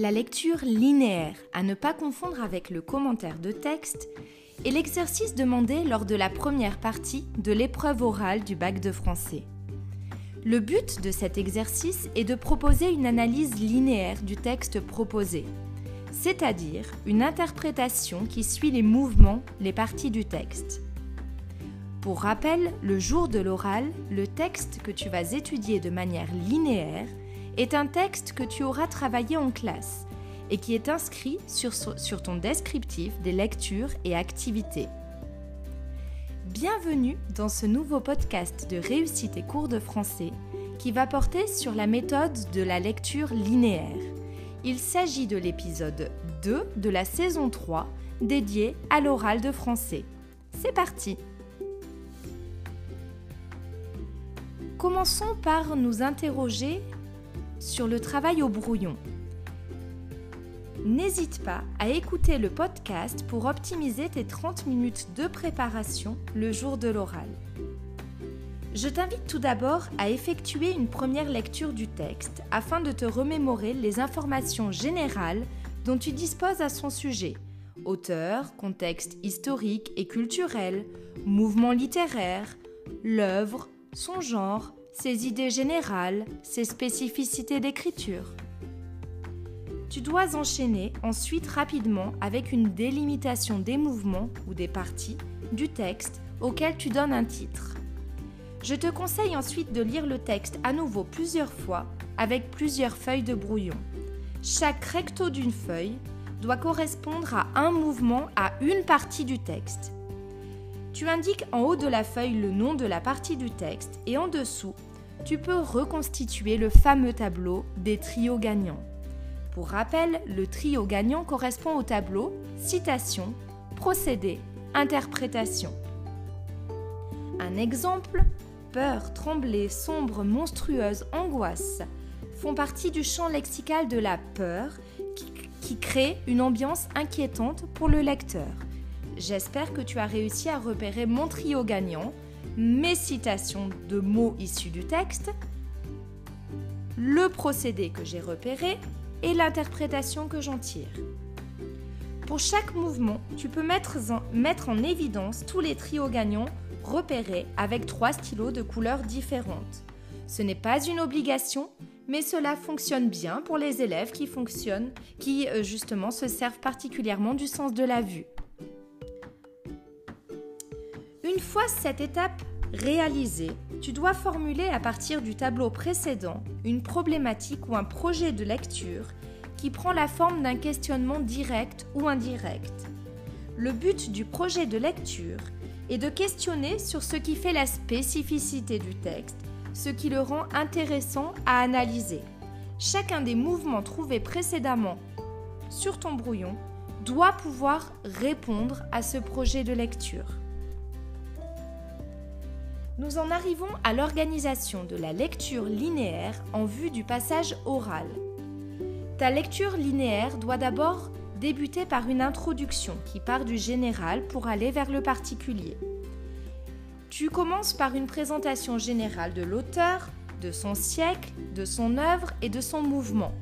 La lecture linéaire, à ne pas confondre avec le commentaire de texte, est l'exercice demandé lors de la première partie de l'épreuve orale du bac de français. Le but de cet exercice est de proposer une analyse linéaire du texte proposé, c'est-à-dire une interprétation qui suit les mouvements, les parties du texte. Pour rappel, le jour de l'oral, le texte que tu vas étudier de manière linéaire est un texte que tu auras travaillé en classe et qui est inscrit sur, sur ton descriptif des lectures et activités. Bienvenue dans ce nouveau podcast de réussite et cours de français qui va porter sur la méthode de la lecture linéaire. Il s'agit de l'épisode 2 de la saison 3 dédié à l'oral de français. C'est parti Commençons par nous interroger sur le travail au brouillon. N'hésite pas à écouter le podcast pour optimiser tes 30 minutes de préparation le jour de l'oral. Je t'invite tout d'abord à effectuer une première lecture du texte afin de te remémorer les informations générales dont tu disposes à son sujet. Auteur, contexte historique et culturel, mouvement littéraire, l'œuvre, son genre, ses idées générales, ses spécificités d'écriture. Tu dois enchaîner ensuite rapidement avec une délimitation des mouvements ou des parties du texte auquel tu donnes un titre. Je te conseille ensuite de lire le texte à nouveau plusieurs fois avec plusieurs feuilles de brouillon. Chaque recto d'une feuille doit correspondre à un mouvement à une partie du texte. Tu indiques en haut de la feuille le nom de la partie du texte et en dessous, tu peux reconstituer le fameux tableau des trios gagnants. Pour rappel, le trio gagnant correspond au tableau citation, procédé, interprétation. Un exemple peur, tremblée, sombre, monstrueuse, angoisse font partie du champ lexical de la peur qui, qui crée une ambiance inquiétante pour le lecteur. J'espère que tu as réussi à repérer mon trio gagnant, mes citations de mots issus du texte, le procédé que j'ai repéré et l'interprétation que j'en tire. Pour chaque mouvement, tu peux mettre en, mettre en évidence tous les trios gagnants repérés avec trois stylos de couleurs différentes. Ce n'est pas une obligation, mais cela fonctionne bien pour les élèves qui fonctionnent, qui euh, justement se servent particulièrement du sens de la vue. Une fois cette étape réalisée, tu dois formuler à partir du tableau précédent une problématique ou un projet de lecture qui prend la forme d'un questionnement direct ou indirect. Le but du projet de lecture est de questionner sur ce qui fait la spécificité du texte, ce qui le rend intéressant à analyser. Chacun des mouvements trouvés précédemment sur ton brouillon doit pouvoir répondre à ce projet de lecture. Nous en arrivons à l'organisation de la lecture linéaire en vue du passage oral. Ta lecture linéaire doit d'abord débuter par une introduction qui part du général pour aller vers le particulier. Tu commences par une présentation générale de l'auteur, de son siècle, de son œuvre et de son mouvement.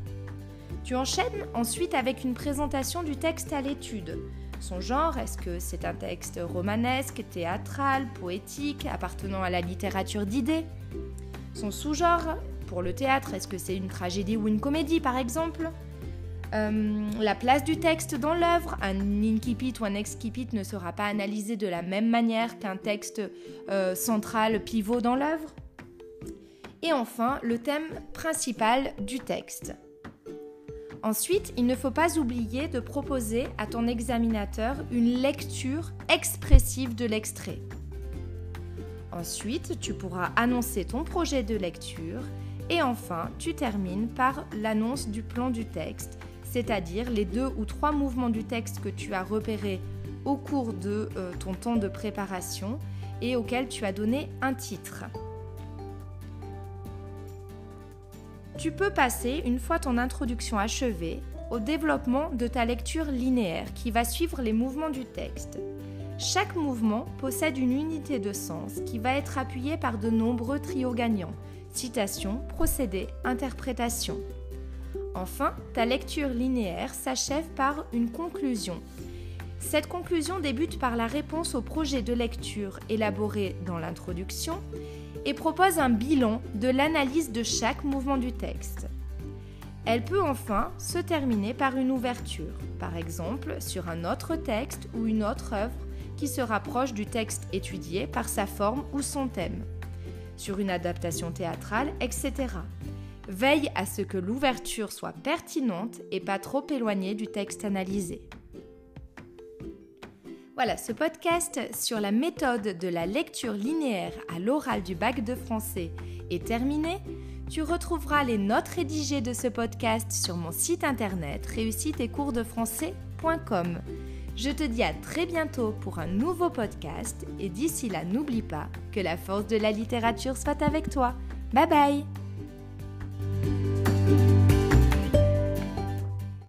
Tu enchaînes ensuite avec une présentation du texte à l'étude, son genre, est-ce que c'est un texte romanesque, théâtral, poétique, appartenant à la littérature d'idées? Son sous-genre, pour le théâtre, est-ce que c'est une tragédie ou une comédie par exemple? Euh, la place du texte dans l'œuvre, un incipit ou un excipit ne sera pas analysé de la même manière qu'un texte euh, central pivot dans l'œuvre? Et enfin, le thème principal du texte. Ensuite, il ne faut pas oublier de proposer à ton examinateur une lecture expressive de l'extrait. Ensuite, tu pourras annoncer ton projet de lecture et enfin, tu termines par l'annonce du plan du texte, c'est-à-dire les deux ou trois mouvements du texte que tu as repérés au cours de euh, ton temps de préparation et auxquels tu as donné un titre. Tu peux passer, une fois ton introduction achevée, au développement de ta lecture linéaire qui va suivre les mouvements du texte. Chaque mouvement possède une unité de sens qui va être appuyée par de nombreux trios gagnants citation, procédé, interprétation. Enfin, ta lecture linéaire s'achève par une conclusion. Cette conclusion débute par la réponse au projet de lecture élaboré dans l'introduction et propose un bilan de l'analyse de chaque mouvement du texte. Elle peut enfin se terminer par une ouverture, par exemple sur un autre texte ou une autre œuvre qui se rapproche du texte étudié par sa forme ou son thème, sur une adaptation théâtrale, etc. Veille à ce que l'ouverture soit pertinente et pas trop éloignée du texte analysé. Voilà, ce podcast sur la méthode de la lecture linéaire à l'oral du bac de français est terminé. Tu retrouveras les notes rédigées de ce podcast sur mon site internet réussite-et-cours-de-français.com. Je te dis à très bientôt pour un nouveau podcast et d'ici là n'oublie pas que la force de la littérature soit avec toi. Bye bye